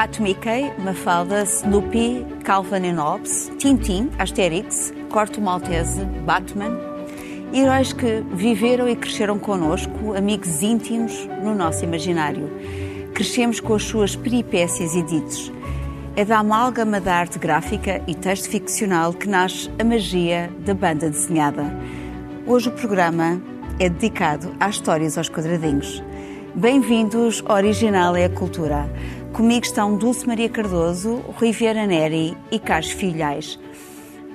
Rato Mickey, Mafalda, Snoopy, Calvin and Hobbes, Tintin, Asterix, Corto Maltese, Batman, heróis que viveram e cresceram connosco, amigos íntimos no nosso imaginário. Crescemos com as suas peripécias e ditos. É da amálgama da arte gráfica e texto ficcional que nasce a magia da banda desenhada. Hoje o programa é dedicado às histórias aos quadradinhos. Bem-vindos ao Original é a Cultura. Comigo estão Dulce Maria Cardoso, Rui Vieira Neri e Carlos Filhais.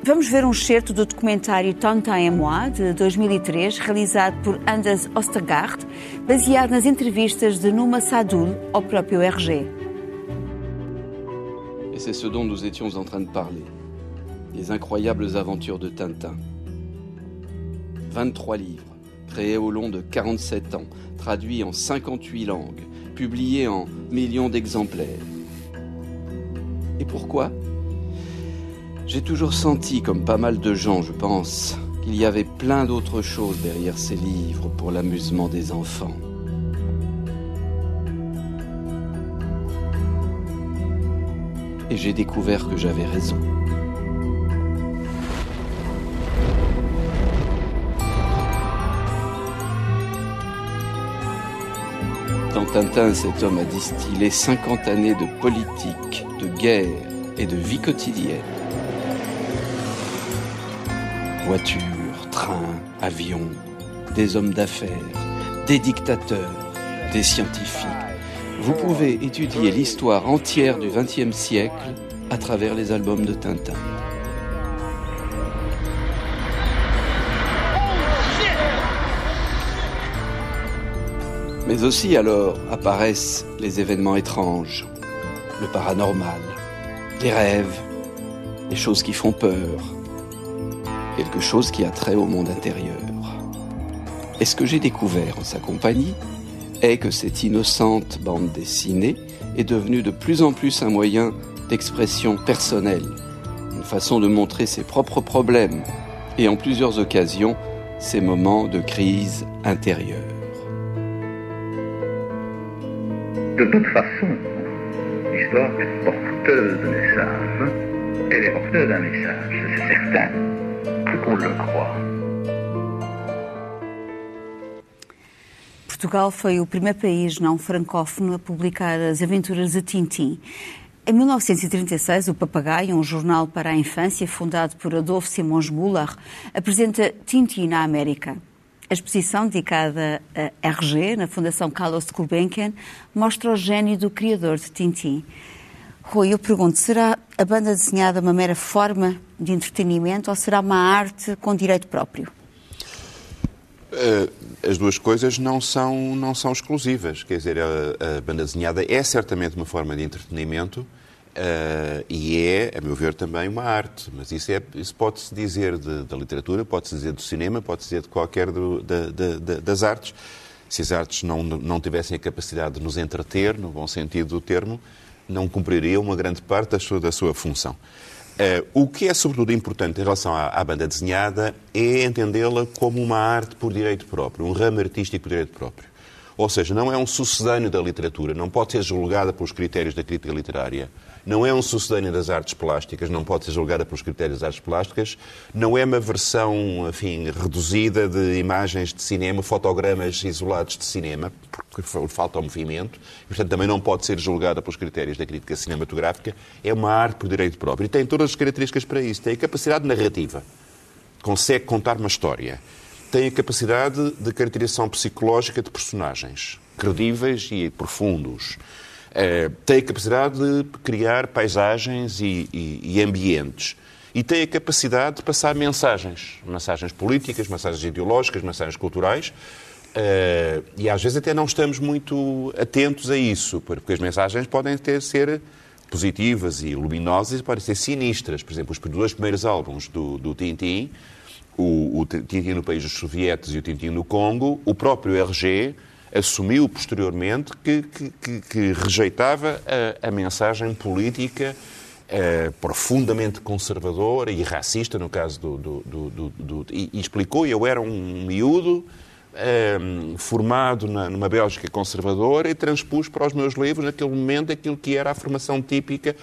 Vamos ver um excerto do documentário Tontin et moi, de 2003, realizado por Anders Ostergaard, baseado nas entrevistas de Numa Sadul ao próprio RG. Et c'est ce dont nous étions en train de parler. Les incroyables aventures de Tintin. 23 livres, créés au long de 47 ans, traduits en 58 langues, publiés en millions d'exemplaires. Et pourquoi? J'ai toujours senti, comme pas mal de gens, je pense, qu'il y avait plein d'autres choses derrière ces livres pour l'amusement des enfants. Et j'ai découvert que j'avais raison. Tintin, cet homme a distillé 50 années de politique, de guerre et de vie quotidienne. Voitures, trains, avions, des hommes d'affaires, des dictateurs, des scientifiques. Vous pouvez étudier l'histoire entière du XXe siècle à travers les albums de Tintin. Mais aussi alors apparaissent les événements étranges, le paranormal, les rêves, les choses qui font peur, quelque chose qui a trait au monde intérieur. Et ce que j'ai découvert en sa compagnie est que cette innocente bande dessinée est devenue de plus en plus un moyen d'expression personnelle, une façon de montrer ses propres problèmes et en plusieurs occasions ses moments de crise intérieure. De toute façon, l'histoire est porteuse de messages. Elle est porteuse d'un message, c'est certain, plus qu'on le croit. Portugal foi o primeiro país não francófono a publicar as aventuras de Tintim. Em 1936, o Papagaio, um jornal para a infância fundado por Adolfo Simões Müller, apresenta Tintim na América. A exposição dedicada a RG, na Fundação Carlos Gulbenkian, mostra o gênio do criador de Tintim. Rui, eu pergunto, será a banda desenhada uma mera forma de entretenimento ou será uma arte com direito próprio? As duas coisas não são, não são exclusivas. Quer dizer, a, a banda desenhada é certamente uma forma de entretenimento uh, e é, a meu ver, também uma arte. Mas isso, é, isso pode-se dizer de, da literatura, pode-se dizer do cinema, pode-se dizer de qualquer do, da, da, das artes. Se as artes não, não tivessem a capacidade de nos entreter, no bom sentido do termo, não cumpririam uma grande parte da sua, da sua função. Uh, o que é, sobretudo, importante em relação à, à banda desenhada é entendê-la como uma arte por direito próprio, um ramo artístico por direito próprio. Ou seja, não é um sucedâneo da literatura, não pode ser julgada pelos critérios da crítica literária, não é um sucedâneo das artes plásticas, não pode ser julgada pelos critérios das artes plásticas, não é uma versão, enfim, reduzida de imagens de cinema, fotogramas isolados de cinema, porque falta o movimento, e, portanto também não pode ser julgada pelos critérios da crítica cinematográfica, é uma arte por direito próprio. E tem todas as características para isso. Tem a capacidade narrativa, consegue contar uma história, tem a capacidade de caracterização psicológica de personagens, credíveis e profundos. Uh, tem a capacidade de criar paisagens e, e, e, ambientes. E tem a capacidade de passar mensagens. Mensagens políticas, mensagens ideológicas, mensagens culturais. Uh, e às vezes até não estamos muito atentos a isso, porque as mensagens podem ter, ser positivas e luminosas e podem ser sinistras. Por exemplo, os dois primeiros álbuns do, do Tintin, o, o Tintin no país dos sovietes e o Tintin no Congo, o próprio RG assumiu posteriormente que, que, que, rejeitava a, a, mensagem política uh, profundamente conservadora e racista, no caso do. do, do, do e, e, explicou, eu era um miúdo um, formado na, numa Bélgica conservadora e transpus para os meus livros, naquele momento, aquilo que era a formação típica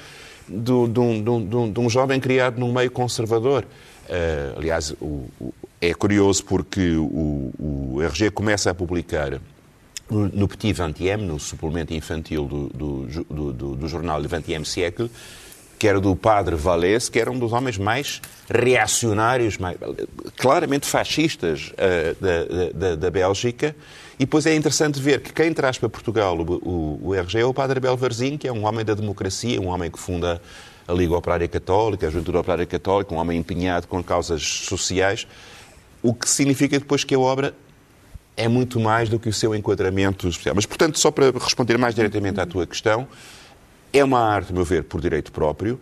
de, um, jovem criado num meio conservador. Uh, aliás, o, o, é curioso porque o, o RG começa a publicar no Petit Vingtième, no suplemento infantil do, do, do, do jornal Le Vingtième Siècle, que era do padre Valès, que era um dos homens mais reacionários, mais, claramente fascistas uh, da, da, da, Bélgica. E depois é interessante ver que quem traz para Portugal o, o, o RG é o padre Belvarzinho, que é um homem da democracia, um homem que funda a Liga Operária Católica, a Juventude Operária Católica, um homem empenhado com causas sociais, o que significa depois que a obra é muito mais do que o seu enquadramento especial. Mas, portanto, só para responder mais diretamente à tua questão, é uma arte, a meu ver, por direito próprio,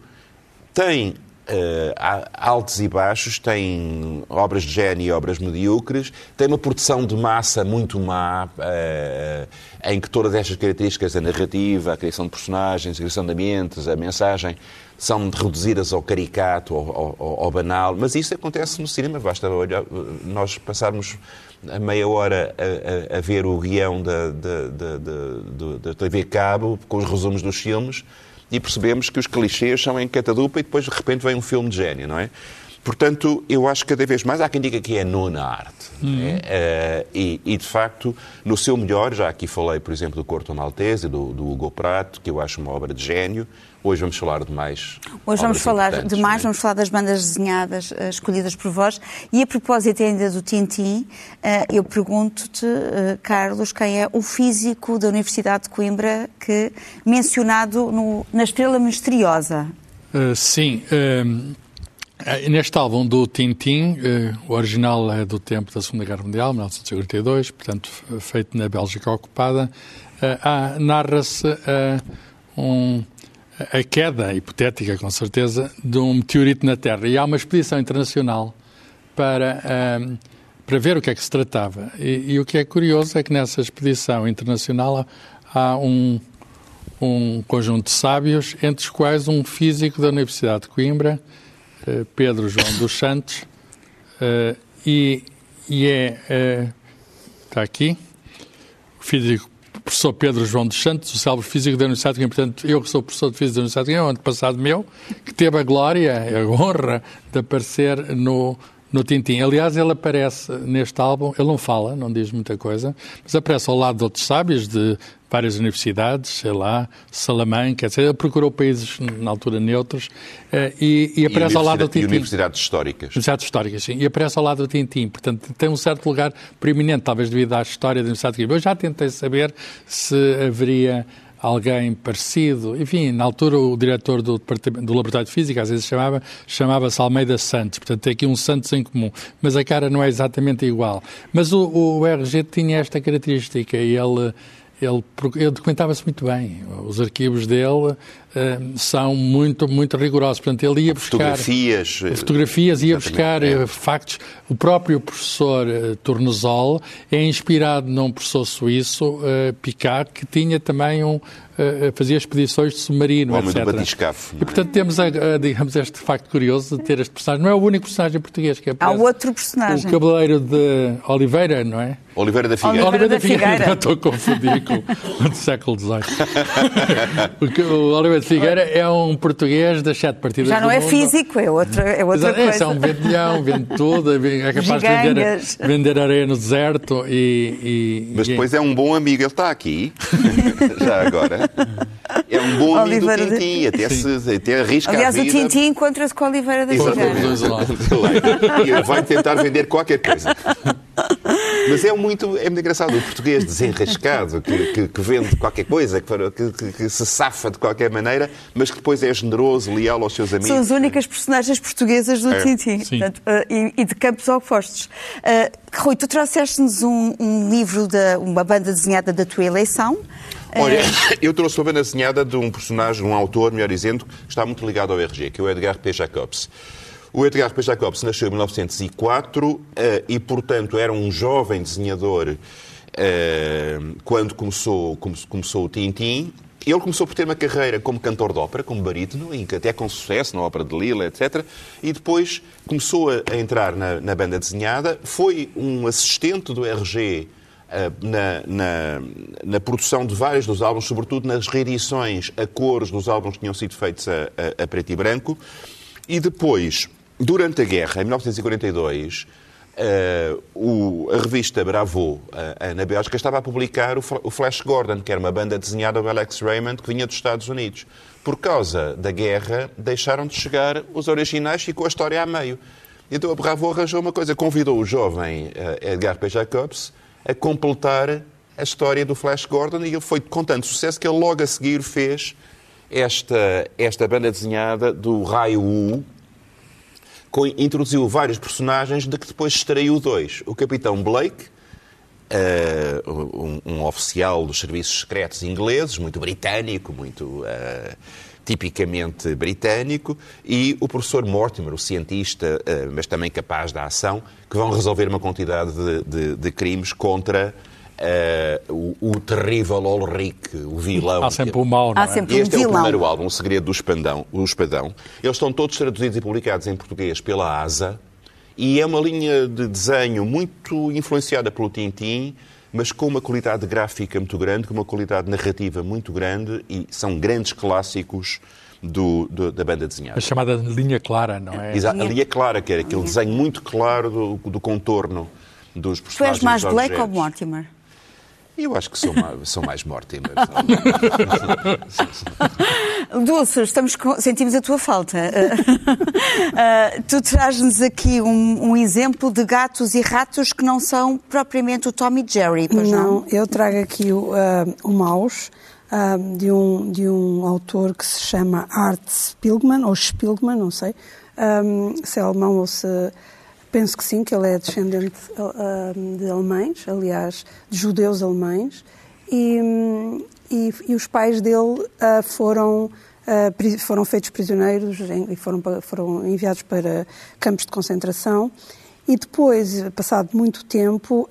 tem uh, altos e baixos, tem obras de gênio e obras medíocres, tem uma produção de massa muito má, uh, em que todas estas características, a narrativa, a criação de personagens, a criação de ambientes, a mensagem, são reduzidas ao caricato, ao, ao, ao banal, mas isso acontece no cinema, basta olhar, nós passarmos a meia hora a, a, a ver o guião da, da, da, da, TV Cabo, com os resumos dos filmes, e percebemos que os clichês são em catadupa e depois de repente vem um filme de gênio, não é? Portanto, eu acho que cada vez mais há quem diga que é nona arte. Uhum. É? Uh, e, e, de facto, no seu melhor, já aqui falei, por exemplo, do Corto Maltese, do, do Hugo Prato, que eu acho uma obra de gênio. Hoje vamos falar de mais. Hoje vamos falar de mais, é? vamos falar das bandas desenhadas uh, escolhidas por vós. E a propósito ainda do Tintim, uh, eu pergunto-te, Carlos, quem é o físico da Universidade de Coimbra que mencionado no, na Estrela Misteriosa? sim. É, neste álbum do Tintin, eh, o original é do tempo da Segunda Guerra Mundial, 1942, portanto, feito na Bélgica ocupada, eh, narra-se eh, um, a queda, hipotética com certeza, de um meteorito na Terra. E há uma expedição internacional para, para ver o que é que se tratava. E, e o que é curioso é que nessa expedição internacional há um, um conjunto de sábios, entre os quais um físico da Universidade de Coimbra, eh, Pedro João dos Santos, uh, e, e, é, está aqui, o físico professor Pedro João dos Santos, o célebre físico da Universidade de Coimbra. Portanto, eu que sou professor de física da Universidade de Coimbra, ano passado meu, que teve a glória, a honra de aparecer no, no Tintim. Aliás, ele aparece neste álbum, ele não fala, não diz muita coisa, mas aparece ao lado de outros sábios de várias universidades, sei lá, Salamanca, etc. Ele procurou países, na altura, neutros eh, e, e aparece e ao lado do Tintim. E universidades históricas. Universidades históricas, sim. E aparece ao lado do Tintim. Portanto, tem um certo lugar preeminente, talvez devido à história da Universidade de Coimbra. Eu já tentei saber se haveria alguém parecido. Enfim, na altura o diretor do, do Laboratório de Física, às vezes chamava, chamava-se Almeida Santos, portanto tem aqui um Santos em comum, mas a cara não é exatamente igual. Mas o, o RG tinha esta característica e ele ele, ele documentava-se muito bem. Os arquivos dele são muito, muito rigorosos. Portanto, ele ia buscar... Fotografias. Eh, fotografias, ia buscar é. factos. O próprio professor uh, Tornesol é inspirado num professor suíço, Picard, que tinha também um, fazia expedições de submarino, o homem etc. Do batiscafo, e, portanto, temos, a, a, digamos, este facto curioso de ter este personagem. Não é o único personagem português que aparece. Há outro personagem. O Cabeleireiro de Oliveira, não é? Oliveira da Figueira. Oliveira, da Figueira. Já estou a confundir com o do século XVIII. o Oliveira da Figueira é um português das sete partidas Já não é mundo. físico, é outra, é outra Exato, coisa. É, é um vendilhão, vende tudo, é capaz Giganhas. de vender, vender areia no deserto e... e Mas depois é um bom amigo, ele está aqui, já agora. É um bom amigo Oliveira do Tintim, de... até, se, até arrisca Aliás, a vida. o Tintim encontra-se com a Oliveira da Figueira. e ele vai tentar vender qualquer coisa. Mas é muito, é muito engraçado o português desenrascado, que, que, que vende qualquer coisa, que, que, que, se safa de qualquer maneira, mas que depois é generoso, leal aos seus amigos. São as únicas personagens portuguesas do é. Tintin Portanto, uh, e, e, de campos opostos. Uh, Rui, tu trouxeste-nos um, um, livro, de uma banda desenhada da tua eleição. Olha, eu trouxe uma banda desenhada de um personagem, um autor, melhor dizendo, que está muito ligado ao RG, que é o Edgar P. Jacobs. O Edgar P. Jacobs nasceu em 1904 eh, e, portanto, era um jovem desenhador eh, quando começou, começou o Tintin ele começou por ter uma carreira como cantor de ópera, como barítono, até com sucesso na ópera de Lille, etc. E depois começou a entrar na, na banda desenhada, foi um assistente do RG uh, na, na, na, produção de vários dos álbuns, sobretudo nas reedições a cores dos álbuns que tinham sido feitos a, a, a preto e branco. E depois, durante a guerra, em 1942, Uh, o, a revista Bravo, uh, na Bélgica, estava a publicar o, o, Flash Gordon, que era uma banda desenhada do Alex Raymond, que vinha dos Estados Unidos. Por causa da guerra, deixaram de chegar os originais, ficou a história a meio. Então a Bravo arranjou uma coisa, convidou o jovem uh, Edgar P. Jacobs a completar a história do Flash Gordon e ele foi com tanto sucesso que ele logo a seguir fez esta, esta banda desenhada do Raio U, introduziu vários personagens de que depois extraiu dois. O Capitão Blake, uh, um, um, oficial dos serviços secretos ingleses, muito britânico, muito uh, tipicamente britânico, e o professor Mortimer, o cientista, uh, mas também capaz da ação, que vão resolver uma quantidade de, de, de crimes contra Uh, o, o, terrível Ulrich, o vilão. Há sempre o mal, não é? Há sempre este um é o primeiro álbum, O Segredo do Espadão, o Espadão. Eles estão todos traduzidos e publicados em português pela ASA e é uma linha de desenho muito influenciada pelo Tintin, mas com uma qualidade gráfica muito grande, com uma qualidade narrativa muito grande e são grandes clássicos do, do, da banda desenhada. A chamada linha clara, não é? Exato, a linha clara, que era aquele desenho muito claro do, do contorno dos personagens. Tu és mais Blake ou Mortimer? Eu acho que sou mais, sou mais Mortimer. Dulce, estamos com, sentimos a tua falta. Uh, tu traz-nos aqui um, um, exemplo de gatos e ratos que não são propriamente o Tom e Jerry, pois não? Não, eu trago aqui o, uh, o Maus, uh, de, um, de um autor que se chama Art Spilgman, ou Spilgman, não sei um, se é alemão ou se Penso que sim, que ele é descendente uh, de alemães, aliás, de judeus alemães, e, e, e os pais dele uh, foram, uh, foram feitos prisioneiros e foram, foram enviados para campos de concentração. E depois, passado muito tempo,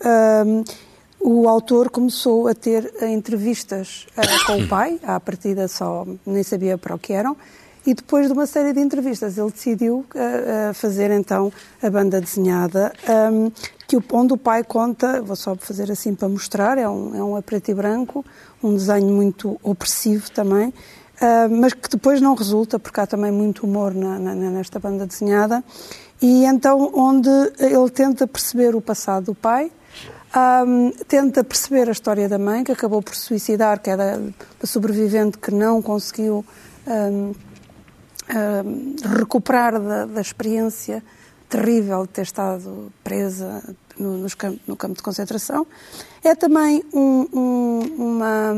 o autor começou a ter entrevistas com o pai, à partida só nem sabia para o que eram, e depois de uma série de entrevistas, ele decidiu uh, fazer então a banda desenhada, um, ehm, que, onde o pai conta, vou só fazer assim para mostrar, é um, é um a preto e branco, um desenho muito opressivo também, uh, mas que depois não resulta, porque há também muito humor na, na, nesta banda desenhada. E então, onde ele tenta perceber o passado do pai, um, ehm, tenta perceber a história da mãe, que acabou por suicidar, que era a sobrevivente que não conseguiu. Um, recuperar da, da, experiência terrível de ter estado presa no, no campo de concentração. É também um, um, uma,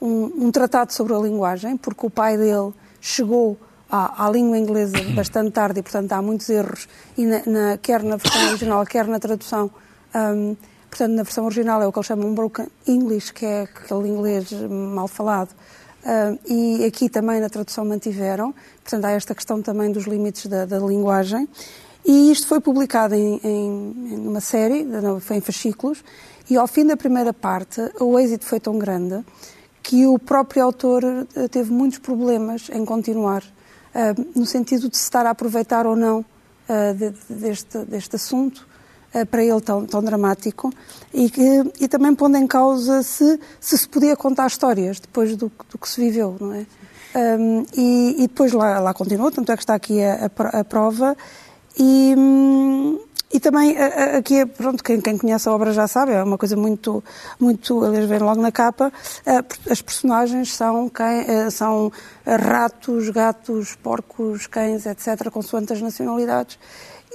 um, um, tratado sobre a linguagem, porque o pai dele chegou à, à língua inglesa bastante tarde e, portanto, há muitos erros, e na, na, quer na versão original, quer na tradução. Um, portanto, na versão original é o que eles chamam broken English, que é aquele inglês mal falado. E aqui também na tradução mantiveram, portanto há esta questão também dos limites da, da linguagem. E isto foi publicado em, em, em, uma série, foi em fascículos, e ao fim da primeira parte o êxito foi tão grande que o próprio autor eh, teve muitos problemas em continuar, no sentido de se estar a aproveitar ou não de, deste, deste assunto para ele tão, tão dramático e, que, e também pondo em causa se, se se podia contar histórias depois do, do que se viveu, não é? Um, e, e, depois lá, lá continuou, tanto é que está aqui a, a, a prova e, e também aqui, pronto, quem, quem, conhece a obra já sabe, é uma coisa muito, muito, eles veem logo na capa, as personagens são, quem, eh, são ratos, gatos, porcos, cães, etc., consoante as nacionalidades.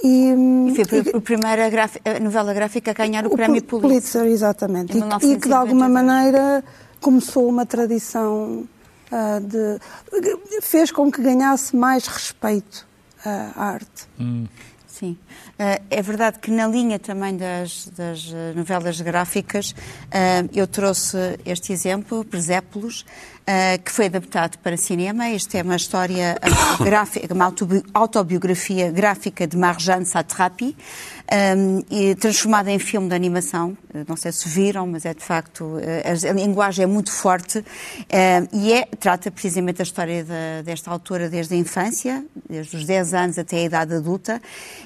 E, e foi a primeira a novela gráfica a ganhar o, o prémio Pulitzer. Pulitzer exatamente. E, e, que de alguma maneira começou uma tradição uh, de. fez com que ganhasse mais respeito uh, à arte. Hum. Sim. Uh, é verdade que na linha também das, das novelas gráficas, eu trouxe este exemplo, Presépolis, uh, que foi adaptado para cinema. Esta é uma história uh, gráfica, uma autobiografia gráfica de Marjane Satrapi, um, transformada em filme de animação. Não sei se viram, mas é de facto a, linguagem é muito forte e é, trata precisamente a história de, desta autora desde a infância, desde os 10 anos até a idade adulta,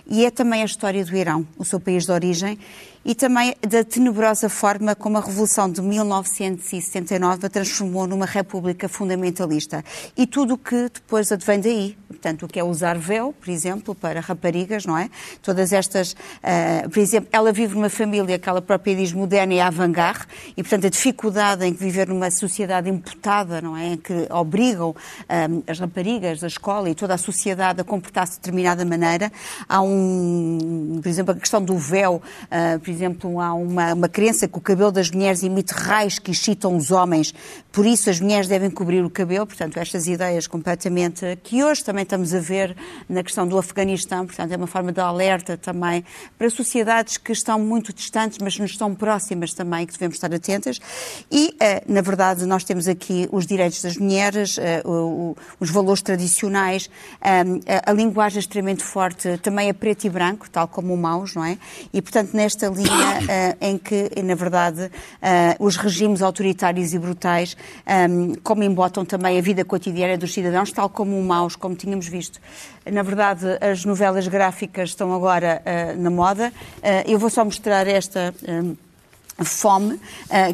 e é também a história do Irão, o seu país de origem, e também da tenebrosa forma como a Revolução de 1979 a transformou numa república fundamentalista. E tudo o que depois advém daí. Portanto, o que é usar véu, por exemplo, para raparigas, não é? Todas estas. Uh, por exemplo, ela vive numa família que ela própria diz moderna e avant-garde, e, portanto, a dificuldade em viver numa sociedade imputada, não é? Em que obrigam um, as raparigas da escola e toda a sociedade a comportar-se de determinada maneira. Há um. Por exemplo, a questão do véu. Uh, por exemplo, há uma, uma crença que o cabelo das mulheres emite raios que excitam os homens, por isso as mulheres devem cobrir o cabelo. Portanto, estas ideias completamente que hoje também estamos a ver na questão do Afeganistão, portanto, é uma forma de alerta também para sociedades que estão muito distantes, mas nos estão próximas também, que devemos estar atentas. E, eh, na verdade, nós temos aqui os direitos das mulheres, eh, os valores tradicionais, eh, a linguagem extremamente forte, também a preto e branco, tal como o Maus, não é? E, portanto, nesta linha em que, na verdade, os regimes autoritários e brutais como embotam também a vida cotidiana dos cidadãos, tal como o Maus, como tínhamos visto. Na verdade, as novelas gráficas estão agora uh, na moda. eu vou só mostrar esta. Ehm, Fome, uh,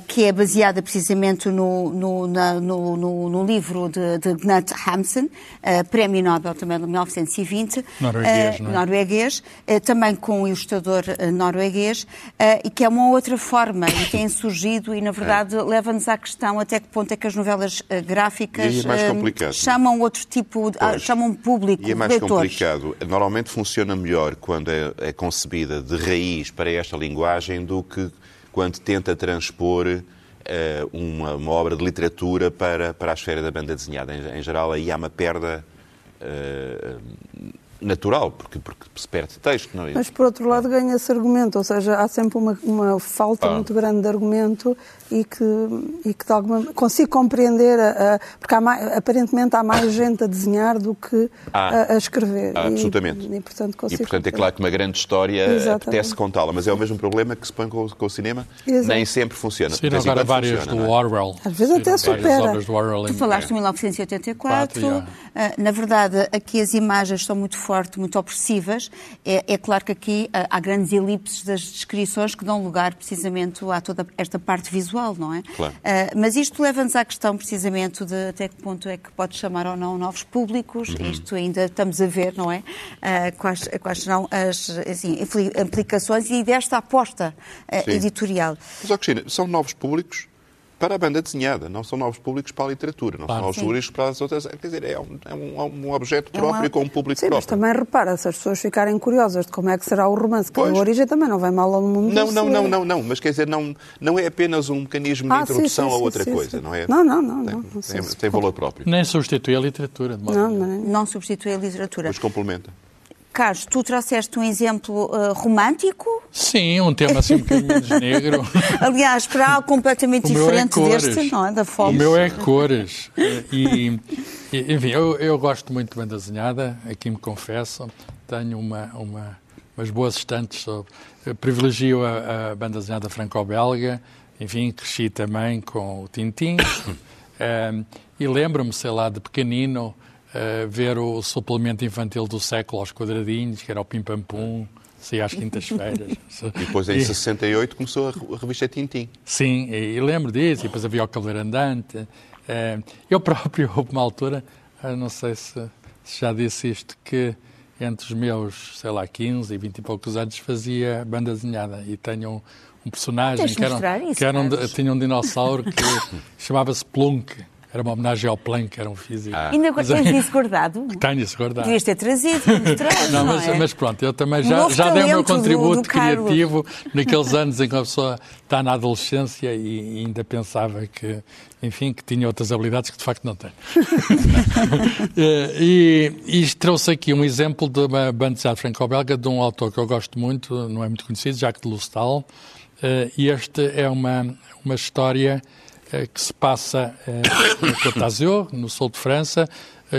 que é baseada precisamente no, no, na, no, no livro de, de Gnut Hamsun, uh, Prémio Nobel também de 1920. Norueguês, uh, não é? Norueguês também com um ilustrador norueguês, e que é uma outra forma e tem surgido e, na verdade, é. leva-nos à questão até que ponto é que as novelas gráficas é chamam outro tipo, de, ah, chamam público, E é mais leitores. complicado. Normalmente funciona melhor quando é, é concebida de raiz para esta linguagem do que quando tenta transpor uh, uma, uma, obra de literatura para, para a esfera da banda desenhada. Em, em geral, aí há uma perda uh, natural, porque, porque se perde texto. Não é? Mas, por outro lado, ganha-se argumento, ou seja, há sempre uma, uma falta ah. muito grande de argumento e que, e que de alguma consigo compreender, a, a, porque há mais, aparentemente há mais gente a desenhar do que ah. a, a, escrever. Ah, absolutamente. E, e, portanto, consigo e, portanto, é claro que uma grande história Exatamente. apetece contá-la, mas é o mesmo problema que se põe com, com o cinema, Exato. nem sempre funciona. Sim, agora várias funciona, do é? Orwell. Às vezes até supera. Tu falaste de 1984, Quatro, uh, na verdade, aqui as imagens estão muito fortes, muito opressivas. É, é claro que aqui uh, há grandes elipses das descrições que dão lugar precisamente a toda esta parte visual não é? Claro. Uh, mas isto leva-nos à questão precisamente de até que ponto é que pode chamar ou não novos públicos. Uhum. Isto ainda estamos a ver, não é? Uh, quais, quais serão as assim, implicações e desta aposta uh, editorial. Mas, Cristina, são novos públicos para a banda desenhada, não são novos públicos para a literatura, não claro, são novos sim. públicos para as outras. Quer dizer, é um, é um, um objeto próprio é uma... com um público sim, próprio. Mas também repara, se as pessoas ficarem curiosas de como é que será o romance que a origem, também não vai mal ao mundo. Não, não, não, não, não, mas quer dizer, não, não é apenas um mecanismo ah, de introdução sim, a outra coisa, não é? Não, não, não. Tem, não, tem, tem valor próprio. Nem substitui a literatura, de modo não, não, não substitui a literatura. Mas complementa. Carlos, tu trouxeste um exemplo uh, romântico? Sim, um tema assim um bocadinho menos negro. Aliás, para algo completamente é diferente é deste, não é? Da fome. O meu é cores. E, e enfim, eu, eu, gosto muito de banda desenhada, aqui me confesso. Tenho uma, uma, umas boas estantes sobre. Eu privilegio a, a banda desenhada franco-belga. Enfim, cresci também com o Tintim. um, e lembro-me, sei lá, de pequenino uh, ver o suplemento infantil do século aos quadradinhos, que era o Pim Pam Pum, saía às quintas-feiras. e depois, em e, 68, começou a revista Tintim. Sim, e, e lembro disso, e depois havia o Cavaleiro Andante. Uh, eu próprio, houve uma altura, uh, não sei se, se já disse isto, que entre os meus, sei lá, 15 e 20 e poucos anos fazia banda desenhada e tenho um, um personagem que, era, isso, que era um, tinha um dinossauro que chamava-se Plunk. Era uma homenagem ao Planck, que era um físico. Ah. Ainda mas, tens isso guardado? Tenho isso guardado. Devias ter trazido, não, mas, não é? mas, pronto, eu também já, já dei o meu contributo do, do criativo naqueles anos em que a pessoa está na adolescência e, ainda pensava que, enfim, que tinha outras habilidades que de facto não tem. Eh, e, e trouxe aqui um exemplo de uma banda franco-belga de um autor que eu gosto muito, não é muito conhecido, Jacques de Lustal, uh, e este é uma, uma história que se passa em Côte d'Azur, no sul de França,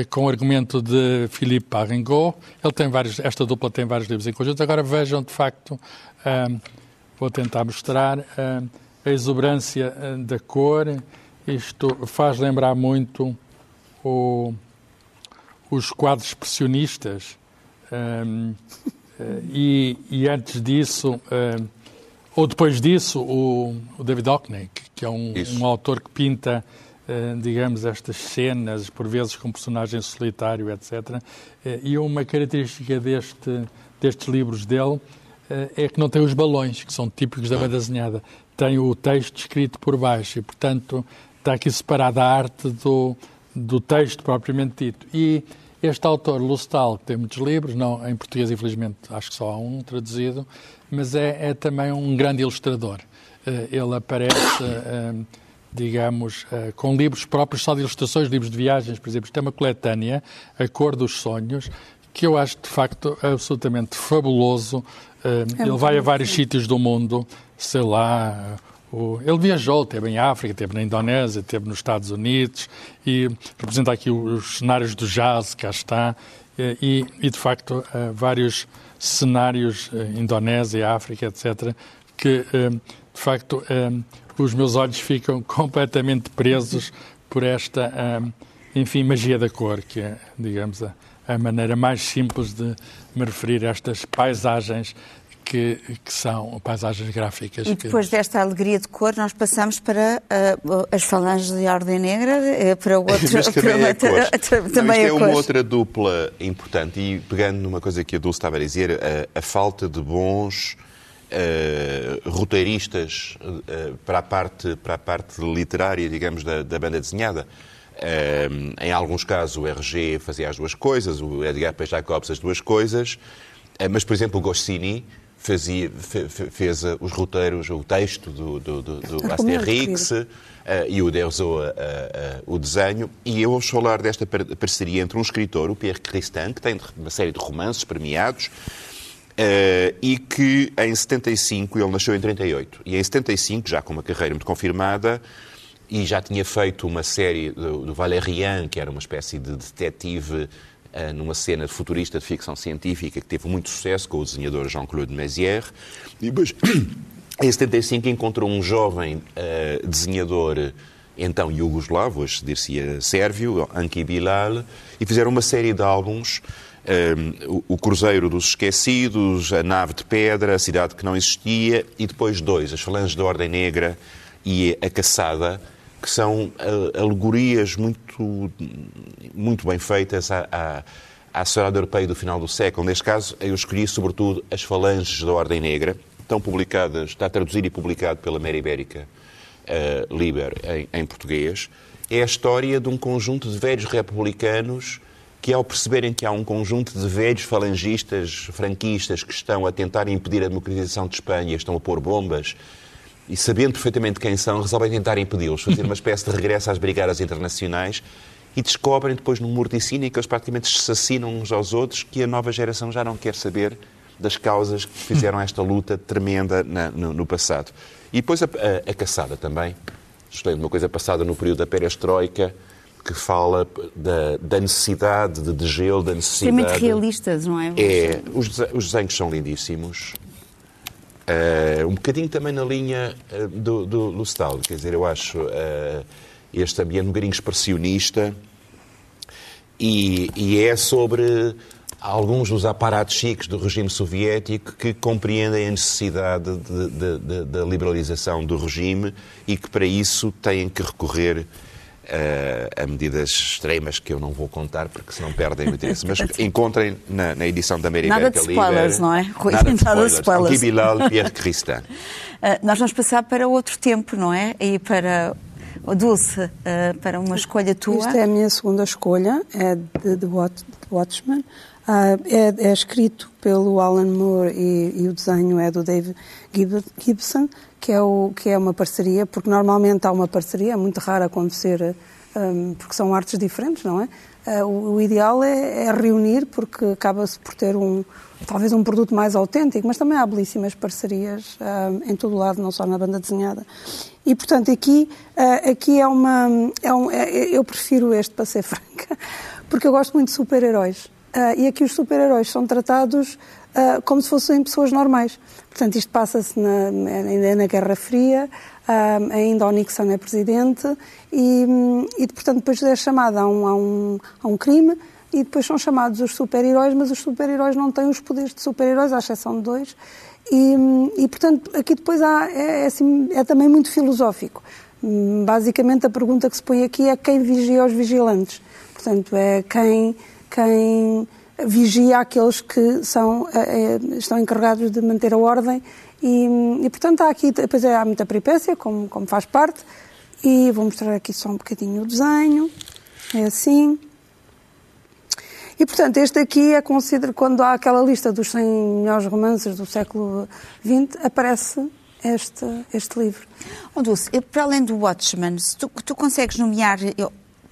com o argumento de Philippe Paringot. Ele tem vários, esta dupla tem vários livros em conjunto. Agora vejam, de facto, vou tentar mostrar a exuberância da cor. Isto faz lembrar muito o, os quadros expressionistas. E, e, antes disso, ou depois disso, o, o David Hockney, que é um, um autor que pinta, uh, digamos, estas cenas, por vezes com personagem solitário, etc. Uh, e uma característica deste, destes livros dele uh, é que não tem os balões, que são típicos da banda desenhada. Tem o texto escrito por baixo e, portanto, está aqui separada a arte do, do texto propriamente dito. E este autor, Lustal, que tem muitos livros, não em português, infelizmente, acho que só há um traduzido, mas é, é também um grande ilustrador. Uh, ele aparece, uh, digamos, uh, com livros próprios só de ilustrações, livros de viagens, por exemplo. Isto é uma coletânea, A Cor dos Sonhos, que eu acho, de facto, absolutamente fabuloso. É ele vai a vários sítios do mundo, sei lá, ele viajou, esteve em África, esteve na Indonésia, esteve nos Estados Unidos e representa aqui os cenários do jazz, cá está, e, e de facto eh, vários cenários, eh, Indonésia, África, etc., que eh, de facto os meus olhos ficam completamente presos por esta, enfim, magia da cor, que é, digamos, a, a maneira mais simples de me referir a estas paisagens que, que, são paisagens gráficas. E depois que... desta alegria de cor, nós passamos para uh, as falanges de Ordem Negra, uh, para outro... Mas também é cor. também é, é uma outra dupla importante, e pegando numa coisa que a Dulce estava a dizer, a, a falta de bons uh, roteiristas para, a parte, para a parte literária, digamos, da, da banda desenhada. em alguns casos o RG fazia as duas coisas, o Edgar P. Jacobs as duas coisas, mas, por exemplo, o Goscinny fazia, fez os roteiros, o texto do, do, do, do Asterix uh, e o Derzo uh, uh, o desenho. E eu ouço falar desta parceria entre um escritor, o Pierre Cristin, que tem uma série de romances premiados, Uh, e que em 75, ele nasceu em 38, e em 75, já com uma carreira muito confirmada, e já tinha feito uma série do, do Valérian, que era uma espécie de detetive eh, numa cena futurista de ficção científica que teve muito sucesso com o desenhador Jean-Claude Mézières. E depois, em 75, encontrou um jovem uh, desenhador, então iugoslavo, hoje dir-se sérvio, Anki Bilal, e fizeram uma série de álbuns. Um, o Cruzeiro dos Esquecidos, A Nave de Pedra, A Cidade que Não Existia, e depois dois, As Falanges da Ordem Negra e A Caçada, que são uh, alegorias muito, muito bem feitas à, à, à sociedade europeia do final do século. Neste caso, eu escolhi sobretudo as falanges da Ordem Negra, estão publicadas, está traduzido e publicado pela Mera Ibérica uh, Liber em, em português. É a história de um conjunto de velhos republicanos que, ao perceberem que há um conjunto de velhos falangistas, franquistas, que estão a tentar impedir a democratização de Espanha, estão a pôr bombas e sabendo perfeitamente quem são, resolvem tentar impedi-los, fazer uma espécie de regresso às brigadas internacionais e descobrem depois num morticínio que eles praticamente se assassinam uns aos outros, que a nova geração já não quer saber das causas que fizeram esta luta tremenda na, no, no, passado. E depois a, a, a caçada também. Estou uma coisa passada no período da perestroika, que fala da, da necessidade de, de gelo, da necessidade... Extremamente realistas, não é? É. Os, os desenhos são lindíssimos. Uh, um bocadinho também na linha uh, do, do, do Stalin, quer dizer, eu acho uh, este ambiente um bocadinho expressionista e, e, é sobre alguns dos aparatos chiques do regime soviético que compreendem a necessidade da liberalização do regime e que para isso têm que recorrer a medidas extremas que eu não vou contar porque senão perdem o interesse. Mas encontrem na, na edição da América Nada de spoilers, não é? Rui, nada de spoilers. spoilers. Bilal, Pierre Cristin. Uh, nós vamos passar para outro tempo, não é? E para o Dulce, uh, para uma escolha tua. Esta é a minha segunda escolha, é de The Watchmen. Uh, é, é, escrito pelo Alan Moore e, e, o desenho é do Dave Gibson, que é, o, que é uma parceria, porque normalmente há uma parceria, é muito raro acontecer, um, porque são artes diferentes, não é? Uh, o, ideal é, é, reunir, porque acaba-se por ter um, talvez um produto mais autêntico, mas também há belíssimas parcerias uh, em todo o lado, não só na banda desenhada. E, portanto, aqui, uh, aqui é uma. É um, é, eu prefiro este, para ser franca, porque eu gosto muito de super-heróis. e aqui os super-heróis são tratados como se fossem pessoas normais. Portanto, isto passa-se ainda na Guerra Fria, Uh, ainda o Nixon é presidente e, e, portanto, depois é chamada a um, a um, a um crime e depois são chamados os super-heróis, mas os super-heróis não têm os poderes de super-heróis, à exceção de dois. E, e portanto, aqui depois há, é, é, assim, é também muito filosófico. Basicamente, a pergunta que se põe aqui é quem vigia os vigilantes. Portanto, é quem, quem vigia aqueles que são, é, estão encarregados de manter a ordem e, e, portanto, há aqui, depois há muita peripécia, como, como faz parte, e vou mostrar aqui só um bocadinho o desenho, é assim. E, portanto, este aqui é considerado, quando há aquela lista dos 100 melhores romances do século XX, aparece este, este livro. Oh, Dulce, para além do Watchmen, tu, tu consegues nomear,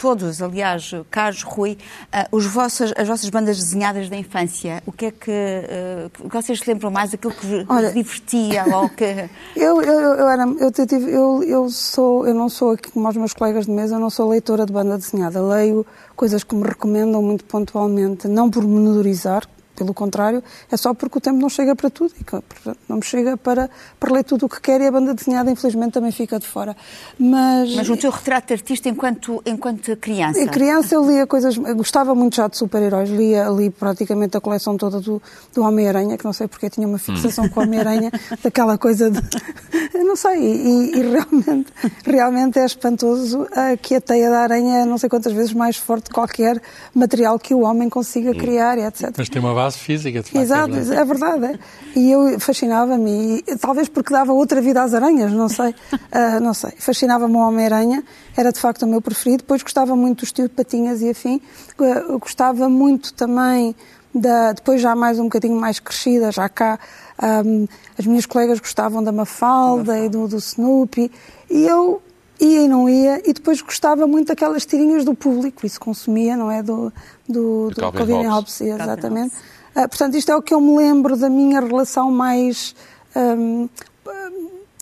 todos, aliás, Carlos, Rui, uh, os vossos, as vossas bandas desenhadas da infância, o que é que, uh, vocês se lembram mais daquilo que Olha, vos divertia ou que... eu, eu, eu, era, eu, tive, eu, eu, sou, eu não sou aqui como os meus colegas de mesa, eu não sou leitora de banda desenhada, leio coisas que me recomendam muito pontualmente, não por menorizar, pelo contrário, é só porque o tempo não chega para tudo e não me chega para, para ler tudo o que quer e a banda desenhada, infelizmente, também fica de fora. Mas, Mas o teu retrato de artista enquanto, enquanto criança? Em criança eu lia coisas, eu gostava muito já de super-heróis, lia ali praticamente a coleção toda do, do Homem-Aranha, que não sei porque tinha uma fixação com o Homem-Aranha, daquela coisa de. Eu não sei, e, e realmente, realmente é espantoso uh, que a teia da aranha é não sei quantas vezes mais forte que qualquer material que o homem consiga criar, etc. Mas tem uma base física, de facto. Exato, é, é verdade. É. E eu fascinava-me, talvez porque dava outra vida às aranhas, não sei. Uh, não sei. Fascinava-me o Homem-Aranha, era de facto o meu preferido. Depois gostava muito dos tio de patinhas e afim. Uh, gostava muito também, da, depois já mais um bocadinho mais crescida, já cá, um, as minhas colegas gostavam da Mafalda, Mafalda. e do, do Snoopy. E eu ia e não ia, e depois gostava muito daquelas tirinhas do público, isso consumia, não é? Do, do, do Calvin, Calvin Hobbes, exatamente. Uh, portanto, isto é o que eu me lembro da minha relação mais um,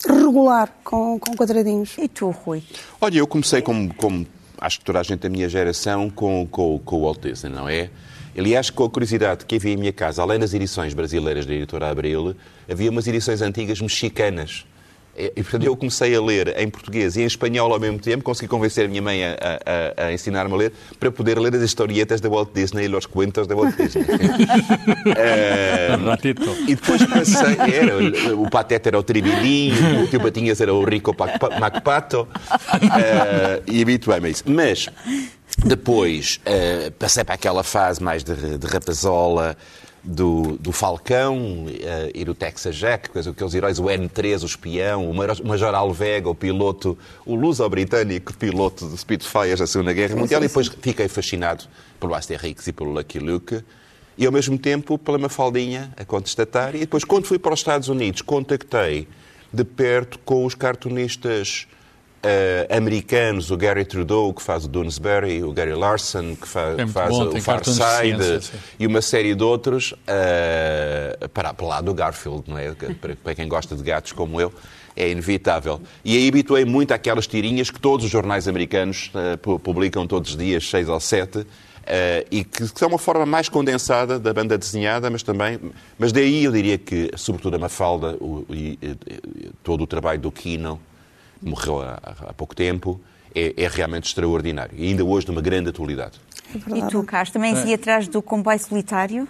regular com, com quadradinhos. E tu, Rui? Olha, eu comecei como, como acho que toda a gente da minha geração com, com, com o Walt Disney, não é? Aliás, com a curiosidade que havia em minha casa, além das edições brasileiras da editora Abril, havia umas edições antigas mexicanas e, portanto, eu comecei a ler em português e em espanhol ao mesmo tempo, consegui convencer a minha mãe a, a, a ensinar-me a ler para poder ler as historietas da Walt Disney e os cuentos da Walt Disney. uh, e depois passei, era, o Pateta era o Tribilinho, o Tio Patinhas era o Rico Macpato, uh, e habituei-me a isso. Mas depois uh, passei para aquela fase mais de, de rapazola, do, do Falcão uh, e do Texas Jack, aqueles heróis, o N3, o espião, o Major Alvega, o piloto, o luso-britânico piloto de Spitfires da Segunda Guerra Mundial, sim, sim. e depois fiquei fascinado pelo Asterix e pelo Lucky Luke, e ao mesmo tempo pela Mafaldinha, a contestatária, e depois, quando fui para os Estados Unidos, contactei de perto com os cartunistas uh, americanos, o Gary Trudeau, que faz o Doonesbury, o Gary Larson, que, fa é faz bom, o Far Side, e uma série de outros, uh, para, para lá do Garfield, não é? Para, para quem gosta de gatos como eu é inevitável. E aí habituei muito àquelas tirinhas que todos os jornais americanos uh, publicam todos os dias, seis ou sete, uh, e que, que, são uma forma mais condensada da banda desenhada, mas também... Mas daí eu diria que, sobretudo a Mafalda, o, e, e, todo o trabalho do Kino, morreu há, há pouco tempo, é, é, realmente extraordinário. E ainda hoje de uma grande atualidade. É e tu, Carlos, também é. ia atrás do comboio solitário?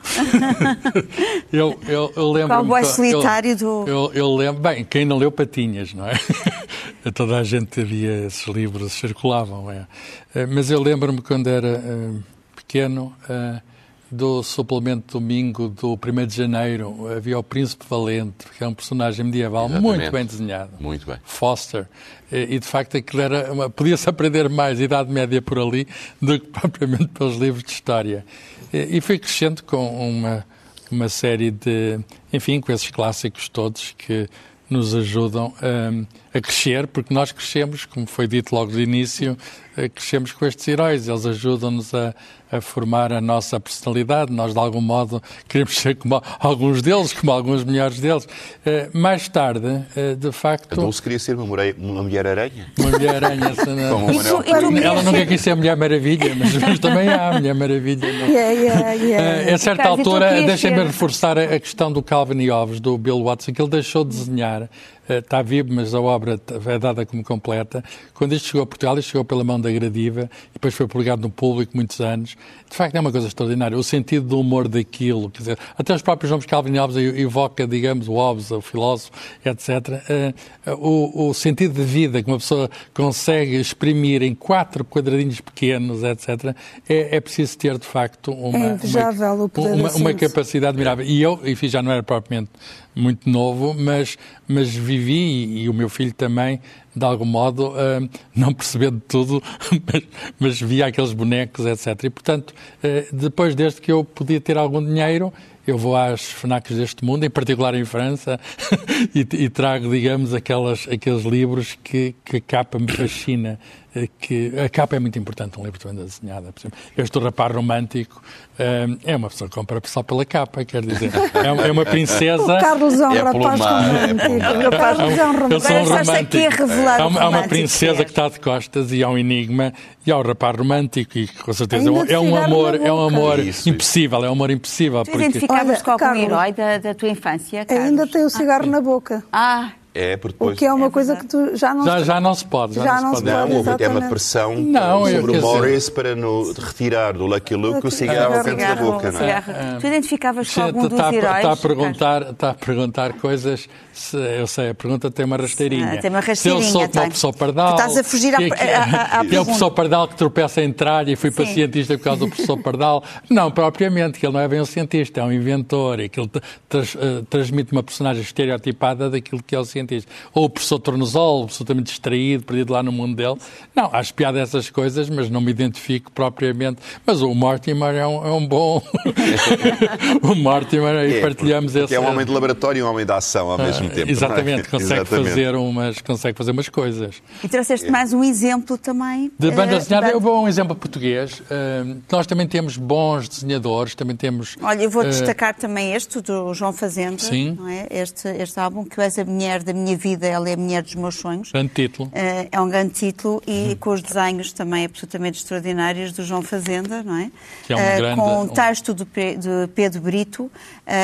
eu, eu, eu lembro. Comboio solitário eu, do. Eu, eu, lembro. Bem, quem não leu Patinhas, não é? Toda a gente havia esses livros, circulavam, é. Eh, mas eu lembro-me quando era uh, pequeno. Uh, do suplemento domingo do 1 de janeiro havia o Príncipe Valente, que é um personagem medieval Exatamente. muito bem desenhado. Muito bem. Foster. E, de facto aquilo era. Podia-se aprender mais Idade Média por ali do que propriamente pelos livros de história. E, fui crescendo com uma, uma série de. Enfim, com esses clássicos todos que nos ajudam a crescer, porque nós crescemos, como foi dito logo do início, eh, crescemos com estes heróis. Eles ajudam-nos a, a, formar a nossa personalidade. Nós, de algum modo, queremos ser como alguns deles, como alguns melhores deles. Eh, mais tarde, eh, de facto. Então se queria ser uma, uma mulher-aranha? Uma mulher-aranha. Ela nunca quis ser Mulher Maravilha, mas, mas também há Mulher Maravilha. Yeah, yeah, yeah. A certa altura, deixem-me reforçar a questão do Calvin e Hobbes, do Bill Watson, que ele deixou de desenhar está vivo, mas a obra é dada como completa. Quando isto chegou a Portugal, isto chegou pela mão da Gradiva e depois foi publicado no público muitos anos. De facto, é uma coisa extraordinária. O sentido do humor daquilo, quer dizer, até os próprios nomes Calvin Hobbes evoca, digamos, o Hobbes, o filósofo, etc. Eh, o, o sentido de vida que uma pessoa consegue exprimir em quatro quadradinhos pequenos, etc., é, é preciso ter, de facto, uma, é uma, uma, uma capacidade admirável. E eu, enfim, já não era propriamente muito novo, mas, mas vivi, e, o meu filho também, de algum modo, uh, não percebendo tudo, mas, mas, via aqueles bonecos, etc. E, portanto, uh, depois, desde que eu podia ter algum dinheiro, eu vou às FNACs deste mundo, em particular em França, e, e, trago, digamos, aquelas, aqueles livros que, que a capa me fascina. Eh, que a capa é muito importante, um livro de banda desenhada. Por exemplo, este rapaz romântico eh, é uma pessoa que compra só pela capa, quer dizer, é, é uma princesa. O Carlos é um é rapaz romântico. É o Carlos é um romântico. Aqui é revelado há, uma, há uma princesa que está de costas e há um enigma e há um rapaz romântico e com certeza é um amor, é um amor isso, impossível, é um amor impossível. Tu porque... identificavas com algum herói da, da tua infância, Carlos? Ainda tem o cigarro ah, na boca. Ah, é, porque depois... O que é uma é coisa que tu já não... Já, já não se pode. Já, já não, se pode, não, é uma pressão não, sobre o Morris para no, retirar do Lucky Luke o cigarro canto da boca, não é? Tu identificavas com algum dos está, heróis? Está a, perguntar, está a perguntar coisas... Se, eu sei, a pergunta tem uma rasteirinha. Tem uma rasteirinha, Se eu sou como o professor Pardal... Tu estás a fugir que, à, à, à, que é o professor Pardal que tropeça a entrar e fui Sim. pacientista por causa do professor Pardal. Não, propriamente, que ele não é bem um cientista, é um inventor e que ele uh, transmite uma personagem estereotipada daquilo que é o cientista. Ou o professor Tornozol, absolutamente distraído, perdido lá no mundo dele. Não, acho piada essas coisas, mas não me identifico propriamente. Mas o Mortimer é um, é um bom. o Mortimer, aí é, partilhamos esse. É um homem de laboratório e um homem de ação ao mesmo tempo. É? Exatamente, consegue, exatamente. Fazer umas, consegue fazer umas coisas. E trouxeste mais um exemplo também. De banda uh, desenhada, eu vou um exemplo português. Uh, nós também temos bons desenhadores, também temos. Olha, eu vou uh, destacar também este, do João Fazenda. Sim. Não é? este, este álbum, que és a mulher da minha vida, ela é a mulher dos meus sonhos. Grande título. Uh, é um grande título e uhum. com os desenhos também absolutamente extraordinários do João Fazenda, não é? Que é um uh, grande... Com um texto de, de Pedro Brito uh,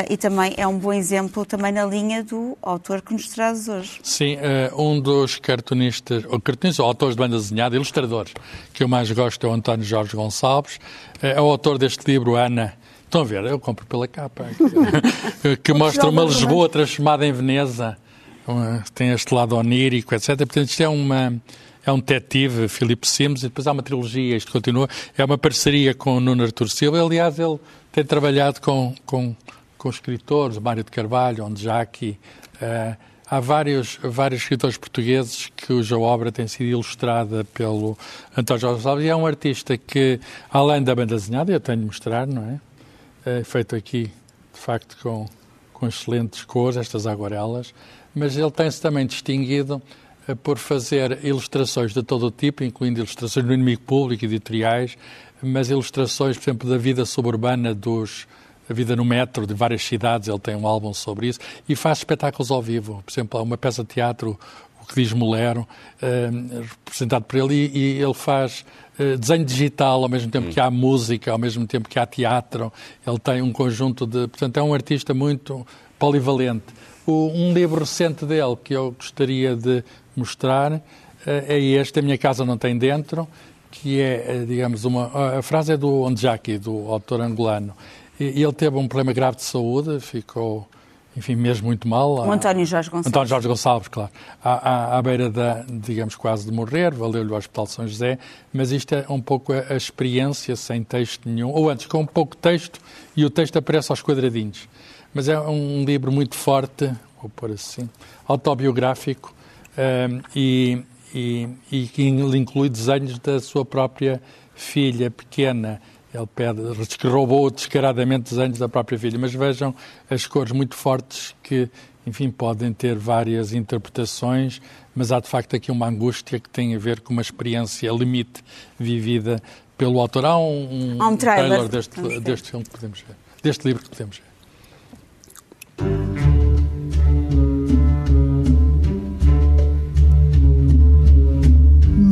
e também é um bom exemplo também na linha do autor que nos traz hoje. Sim, um dos cartunistas, ou cartunistas, ou autores de banda desenhada, ilustradores, que eu mais gosto é o António Jorge Gonçalves, é o autor deste livro, Ana, Estão a ver? Eu compro pela capa. que, que mostra uma Lisboa transformada em Veneza tem este lado onírico, etc. Portanto, isto é uma é um detetive, Filipe Sims, e depois há uma trilogia, isto continua, é uma parceria com o Nuno Artur Silva. Aliás, ele tem trabalhado com, com, com escritores, Mário de Carvalho, onde já. Uh, há vários, vários escritores portugueses cuja obra tem sido ilustrada pelo António Jorge Salves, e é um artista que, além da banda desenhada, eu tenho de mostrar, não é? é feito aqui, de facto, com, com excelentes cores, estas aguarelas, mas ele tem-se também distinguido eh, por fazer ilustrações de todo o tipo, incluindo ilustrações do inimigo público, editoriais, mas ilustrações, por exemplo, da vida suburbana dos a vida no metro de várias cidades, ele tem um álbum sobre isso, e faz espetáculos ao vivo. Por exemplo, há uma peça de teatro, o que diz Molero, eh, representado por ele, e, e ele faz eh, desenho digital ao mesmo tempo que há música, ao mesmo tempo que há teatro. Ele tem um conjunto de. Portanto, é um artista muito polivalente um livro recente dele que eu gostaria de mostrar eh, é este, A Minha Casa Não Tem Dentro, que é, eh, digamos, uma. A frase é do Ondjaki, do autor angolano. E ele teve um problema grave de saúde, ficou, enfim, mesmo muito mal. O António Jorge Gonçalves. António Jorge Gonçalves, claro. À, à, à beira da, digamos, quase de morrer, valeu-lhe o Hospital de São José, mas isto é um pouco a, a experiência sem texto nenhum, ou antes, com um pouco texto, e o texto aparece aos quadradinhos. Mas é um livro muito forte, vou pôr assim, autobiográfico, um, ehm, e, e, e que inclui desenhos da sua própria filha pequena, ele pede, roubou descaradamente desenhos da própria filha. Mas vejam as cores muito fortes que, enfim, podem ter várias interpretações, mas há de facto aqui uma angústia que tem a ver com uma experiência limite vivida pelo autor. Há um, um, um trailer, deste, deste filme que podemos ver, deste livro que podemos ver.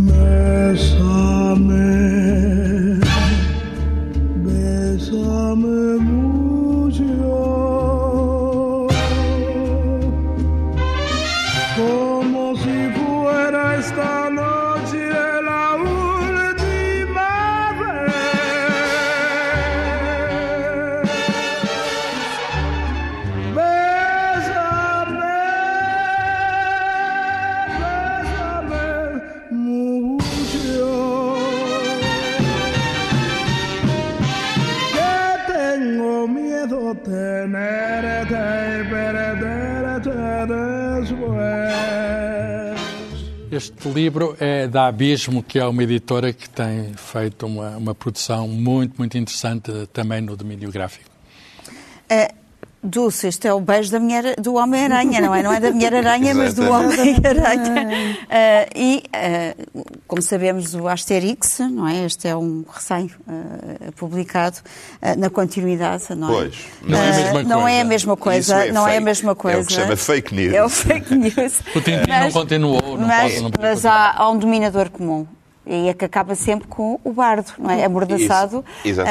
Mercy. Este livro é da Abismo, que é uma editora que tem feito uma, uma produção muito, muito interessante também no domínio gráfico. É, Dulce, este é o beijo da mulher, do Homem-Aranha, não é? Não é da Mulher-Aranha, mas do Homem-Aranha. Uh, e, uh, como sabemos, o Asterix, não é? Este é um recém-publicado uh, na continuidade, não é? Pois. Não é a mesma coisa. Não é a mesma coisa. É não fake. é a mesma coisa. É o que se chama fake news. É o fake news. O Tintin não continuou, não mas, pode, não pode mas há, há um dominador comum. E é que acaba sempre com o bardo, não é? Amordaçado, Isso, uh,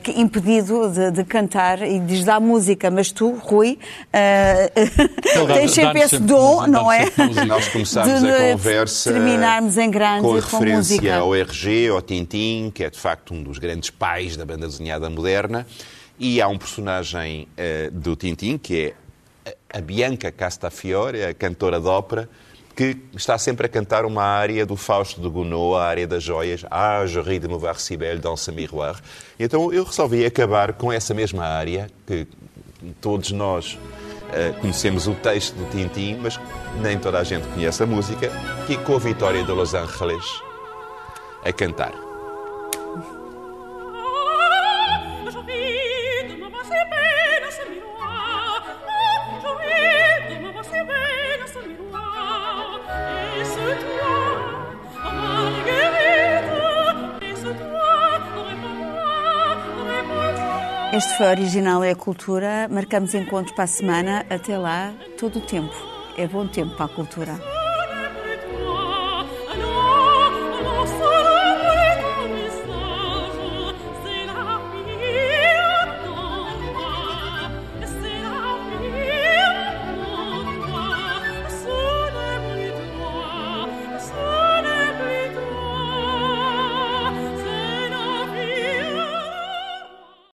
que, impedido de, de, cantar e de dar música. Mas tu, Rui, uh, tens sempre esse dom, não é? Nós começámos de, a conversa terminarmos em grande com a com referência música. ao RG, ao Tintin, que é de facto um dos grandes pais da banda desenhada moderna. E há um personagem uh, do Tintin, que é a Bianca Castafiore, a cantora de ópera, que está sempre a cantar uma área do Fausto de Gounod, a área das joias. Ah, je ris de me voir si belle dans ce miroir. Então eu resolvi acabar com essa mesma área, que todos nós uh, conhecemos o texto do Tintin, mas nem toda a gente conhece a música, que é com a Vitória de Los Angeles a cantar. Este foi Original é a Cultura. Marcamos encontros para a semana. Até lá, todo o tempo. É bom tempo para a cultura.